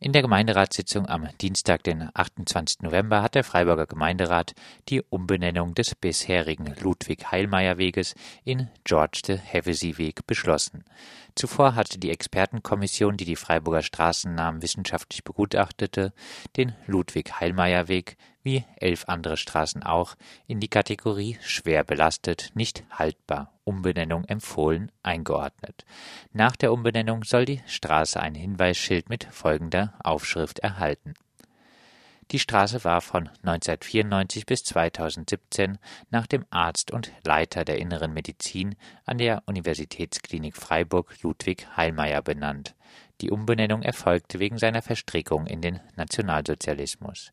In der Gemeinderatssitzung am Dienstag, den 28. November, hat der Freiburger Gemeinderat die Umbenennung des bisherigen Ludwig-Heilmeier-Weges in George de Hevesy-Weg beschlossen. Zuvor hatte die Expertenkommission, die die Freiburger Straßennamen wissenschaftlich begutachtete, den Ludwig-Heilmeier-Weg wie elf andere Straßen auch, in die Kategorie schwer belastet, nicht haltbar, Umbenennung empfohlen, eingeordnet. Nach der Umbenennung soll die Straße ein Hinweisschild mit folgender Aufschrift erhalten. Die Straße war von 1994 bis 2017 nach dem Arzt und Leiter der Inneren Medizin an der Universitätsklinik Freiburg Ludwig Heilmeier benannt. Die Umbenennung erfolgte wegen seiner Verstrickung in den Nationalsozialismus.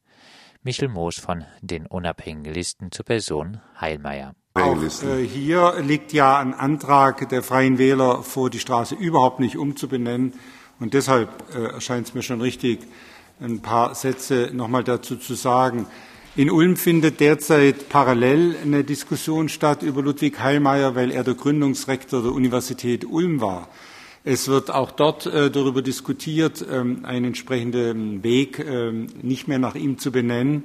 Michel Moos von den unabhängigen Listen zur Person Heilmeier. Auch äh, hier liegt ja ein Antrag der Freien Wähler vor, die Straße überhaupt nicht umzubenennen. Und deshalb äh, erscheint es mir schon richtig, ein paar Sätze nochmal dazu zu sagen. In Ulm findet derzeit parallel eine Diskussion statt über Ludwig Heilmeier, weil er der Gründungsrektor der Universität Ulm war. Es wird auch dort äh, darüber diskutiert, ähm, einen entsprechenden Weg ähm, nicht mehr nach ihm zu benennen.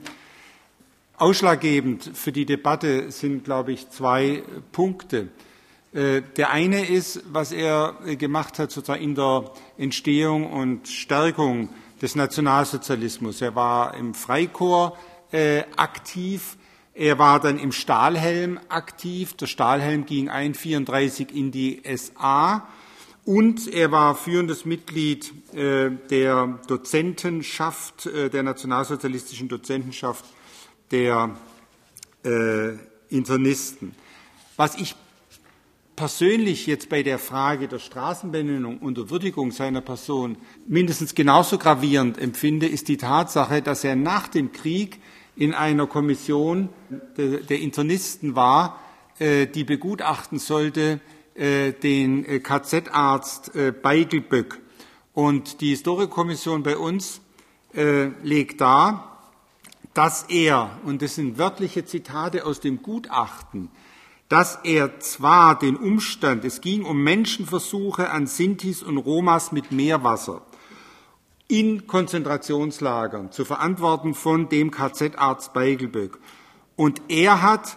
Ausschlaggebend für die Debatte sind, glaube ich, zwei Punkte. Äh, der eine ist, was er gemacht hat sozusagen in der Entstehung und Stärkung des Nationalsozialismus. Er war im Freikorps äh, aktiv. Er war dann im Stahlhelm aktiv. Der Stahlhelm ging ein 34 in die SA und er war führendes Mitglied äh, der Dozentenschaft, äh, der nationalsozialistischen Dozentenschaft der äh, Internisten. Was ich persönlich jetzt bei der Frage der Straßenbenennung und der Würdigung seiner Person mindestens genauso gravierend empfinde, ist die Tatsache, dass er nach dem Krieg in einer Kommission der, Internisten war, die begutachten sollte, den äh, KZ-Arzt äh, Beigelböck. Und die Historikerkommission bei uns legt dar, dass er, und das sind wörtliche Zitate aus dem Gutachten, dass er zwar den Umstand, es ging um Menschenversuche an Sintis und Romas mit Meerwasser in Konzentrationslagern zu verantworten von dem KZ-Arzt Beigelböck. Und er hat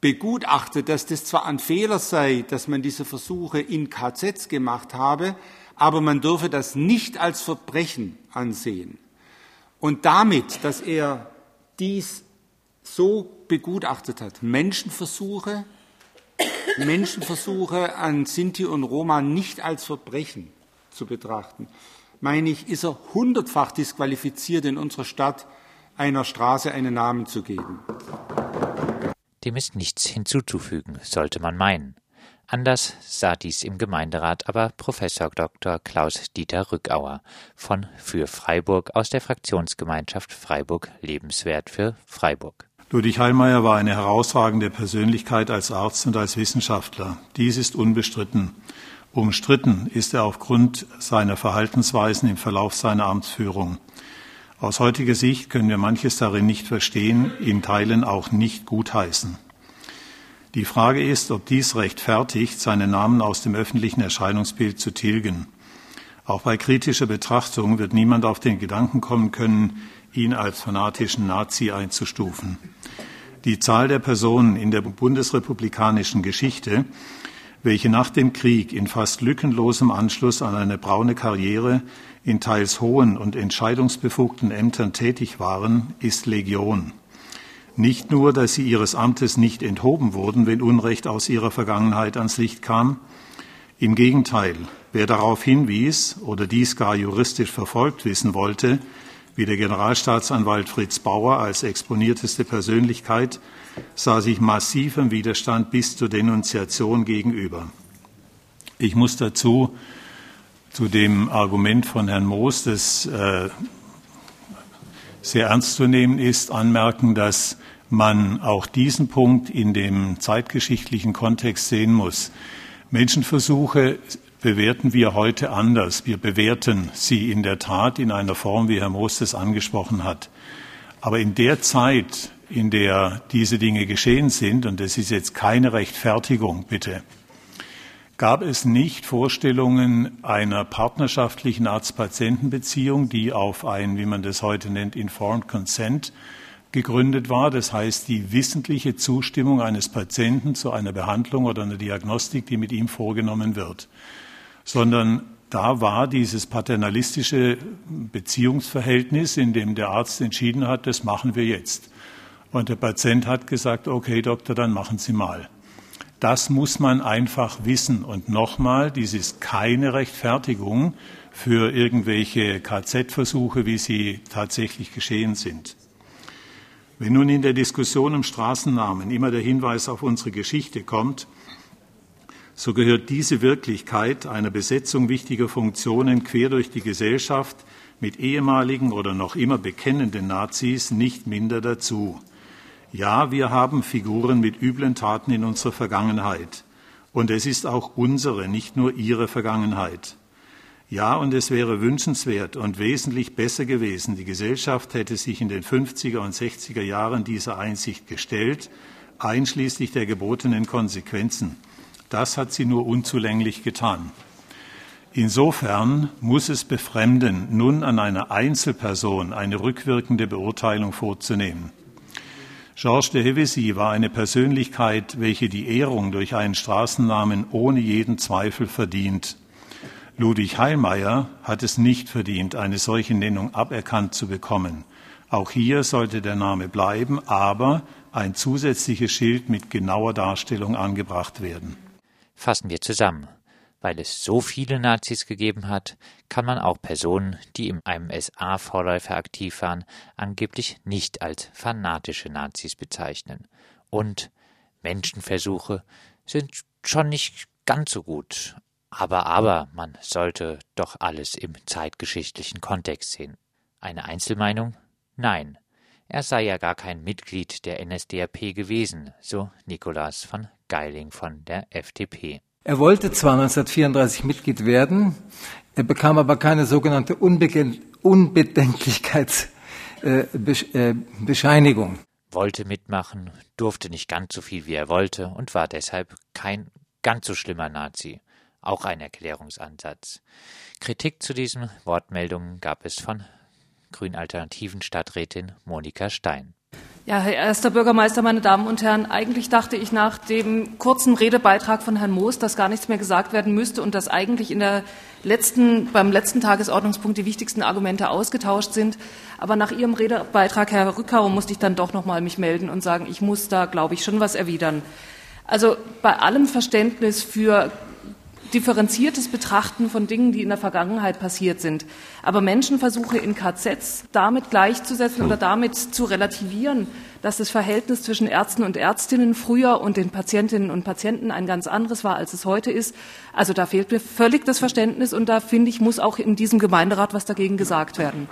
begutachtet, dass das zwar ein Fehler sei, dass man diese Versuche in KZs gemacht habe, aber man dürfe das nicht als Verbrechen ansehen. Und damit, dass er dies so begutachtet hat, Menschenversuche, Menschenversuche an Sinti und Roma nicht als Verbrechen zu betrachten, meine ich, ist er hundertfach disqualifiziert in unserer Stadt, einer Straße einen Namen zu geben. Dem ist nichts hinzuzufügen, sollte man meinen. Anders sah dies im Gemeinderat aber Professor Dr. Klaus-Dieter Rückauer von Für Freiburg aus der Fraktionsgemeinschaft Freiburg Lebenswert für Freiburg. Ludwig Heilmeier war eine herausragende Persönlichkeit als Arzt und als Wissenschaftler. Dies ist unbestritten. Umstritten ist er aufgrund seiner Verhaltensweisen im Verlauf seiner Amtsführung. Aus heutiger Sicht können wir manches darin nicht verstehen, in Teilen auch nicht gutheißen. Die Frage ist, ob dies rechtfertigt, seinen Namen aus dem öffentlichen Erscheinungsbild zu tilgen. Auch bei kritischer Betrachtung wird niemand auf den Gedanken kommen können, ihn als fanatischen Nazi einzustufen. Die Zahl der Personen in der bundesrepublikanischen Geschichte, welche nach dem Krieg in fast lückenlosem Anschluss an eine braune Karriere in teils hohen und entscheidungsbefugten Ämtern tätig waren, ist Legion. Nicht nur, dass sie ihres Amtes nicht enthoben wurden, wenn Unrecht aus ihrer Vergangenheit ans Licht kam, im Gegenteil, wer darauf hinwies oder dies gar juristisch verfolgt wissen wollte, wie der Generalstaatsanwalt Fritz Bauer als exponierteste Persönlichkeit, sah sich massivem Widerstand bis zur Denunziation gegenüber. Ich muss dazu zu dem Argument von Herrn Moos, das äh, sehr ernst zu nehmen ist, anmerken, dass man auch diesen Punkt in dem zeitgeschichtlichen Kontext sehen muss. Menschenversuche bewerten wir heute anders. Wir bewerten sie in der Tat in einer Form, wie Herr Moos das angesprochen hat. Aber in der Zeit, in der diese Dinge geschehen sind, und das ist jetzt keine Rechtfertigung, bitte, gab es nicht Vorstellungen einer partnerschaftlichen Arzt-Patienten-Beziehung, die auf ein, wie man das heute nennt, Informed Consent gegründet war. Das heißt, die wissentliche Zustimmung eines Patienten zu einer Behandlung oder einer Diagnostik, die mit ihm vorgenommen wird. Sondern da war dieses paternalistische Beziehungsverhältnis, in dem der Arzt entschieden hat, das machen wir jetzt. Und der Patient hat gesagt, okay, Doktor, dann machen Sie mal. Das muss man einfach wissen. Und nochmal, dies ist keine Rechtfertigung für irgendwelche KZ-Versuche, wie sie tatsächlich geschehen sind. Wenn nun in der Diskussion um Straßennamen immer der Hinweis auf unsere Geschichte kommt, so gehört diese Wirklichkeit einer Besetzung wichtiger Funktionen quer durch die Gesellschaft mit ehemaligen oder noch immer bekennenden Nazis nicht minder dazu. Ja, wir haben Figuren mit üblen Taten in unserer Vergangenheit. Und es ist auch unsere, nicht nur ihre Vergangenheit. Ja, und es wäre wünschenswert und wesentlich besser gewesen, die Gesellschaft hätte sich in den 50er und 60er Jahren dieser Einsicht gestellt, einschließlich der gebotenen Konsequenzen. Das hat sie nur unzulänglich getan. Insofern muss es befremden, nun an einer Einzelperson eine rückwirkende Beurteilung vorzunehmen. Georges de Hevesy war eine Persönlichkeit, welche die Ehrung durch einen Straßennamen ohne jeden Zweifel verdient. Ludwig Heilmeier hat es nicht verdient, eine solche Nennung aberkannt zu bekommen. Auch hier sollte der Name bleiben, aber ein zusätzliches Schild mit genauer Darstellung angebracht werden. Fassen wir zusammen. Weil es so viele Nazis gegeben hat, kann man auch Personen, die in einem SA-Vorläufer aktiv waren, angeblich nicht als fanatische Nazis bezeichnen. Und Menschenversuche sind schon nicht ganz so gut. Aber, aber, man sollte doch alles im zeitgeschichtlichen Kontext sehen. Eine Einzelmeinung? Nein. Er sei ja gar kein Mitglied der NSDAP gewesen, so Nikolaus von Geiling von der FDP. Er wollte zwar 1934 Mitglied werden, er bekam aber keine sogenannte Unbedenklichkeitsbescheinigung. Äh, wollte mitmachen, durfte nicht ganz so viel wie er wollte und war deshalb kein ganz so schlimmer Nazi. Auch ein Erklärungsansatz. Kritik zu diesen Wortmeldungen gab es von Grün-Alternativen Stadträtin Monika Stein. Ja, Herr erster Bürgermeister, meine Damen und Herren, eigentlich dachte ich nach dem kurzen Redebeitrag von Herrn Moos, dass gar nichts mehr gesagt werden müsste und dass eigentlich in der letzten, beim letzten Tagesordnungspunkt die wichtigsten Argumente ausgetauscht sind. Aber nach Ihrem Redebeitrag, Herr Rückauer, musste ich dann doch noch mal mich melden und sagen, ich muss da, glaube ich, schon was erwidern. Also bei allem Verständnis für differenziertes Betrachten von Dingen, die in der Vergangenheit passiert sind. Aber Menschenversuche in KZs damit gleichzusetzen oder damit zu relativieren, dass das Verhältnis zwischen Ärzten und Ärztinnen früher und den Patientinnen und Patienten ein ganz anderes war, als es heute ist. Also da fehlt mir völlig das Verständnis und da finde ich, muss auch in diesem Gemeinderat was dagegen gesagt werden.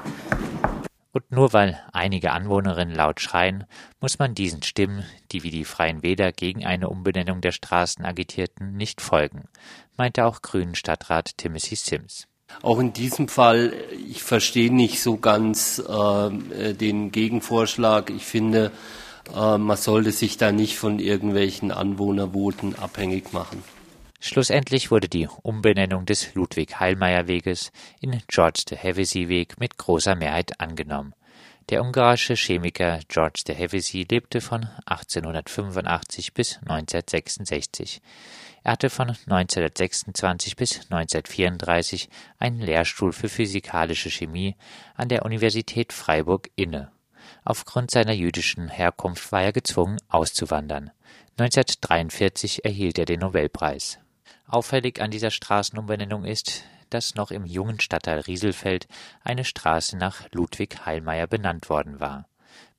Und nur weil einige Anwohnerinnen laut schreien, muss man diesen Stimmen, die wie die Freien Wähler gegen eine Umbenennung der Straßen agitierten, nicht folgen, meinte auch Grünen Stadtrat Timothy Sims. Auch in diesem Fall, ich verstehe nicht so ganz äh, den Gegenvorschlag. Ich finde, äh, man sollte sich da nicht von irgendwelchen Anwohnervoten abhängig machen. Schlussendlich wurde die Umbenennung des Ludwig-Heilmeier-Weges in George de Hevesy-Weg mit großer Mehrheit angenommen. Der ungarische Chemiker George de Hevesy lebte von 1885 bis 1966. Er hatte von 1926 bis 1934 einen Lehrstuhl für physikalische Chemie an der Universität Freiburg inne. Aufgrund seiner jüdischen Herkunft war er gezwungen, auszuwandern. 1943 erhielt er den Nobelpreis. Auffällig an dieser Straßenumbenennung ist, dass noch im jungen Stadtteil Rieselfeld eine Straße nach Ludwig Heilmeier benannt worden war.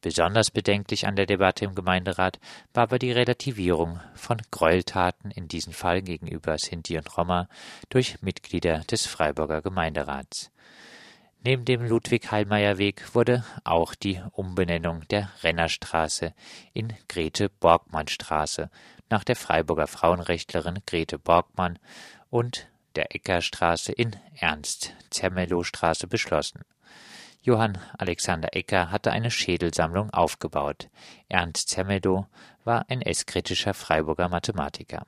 Besonders bedenklich an der Debatte im Gemeinderat war aber die Relativierung von Gräueltaten, in diesem Fall gegenüber Sinti und Roma, durch Mitglieder des Freiburger Gemeinderats. Neben dem Ludwig-Heilmeier-Weg wurde auch die Umbenennung der Rennerstraße in Grete-Borgmann-Straße nach der Freiburger Frauenrechtlerin Grete Borgmann und der Eckerstraße in Ernst-Zermelo-Straße beschlossen. Johann Alexander Ecker hatte eine Schädelsammlung aufgebaut. Ernst Zermelo war NS-kritischer Freiburger Mathematiker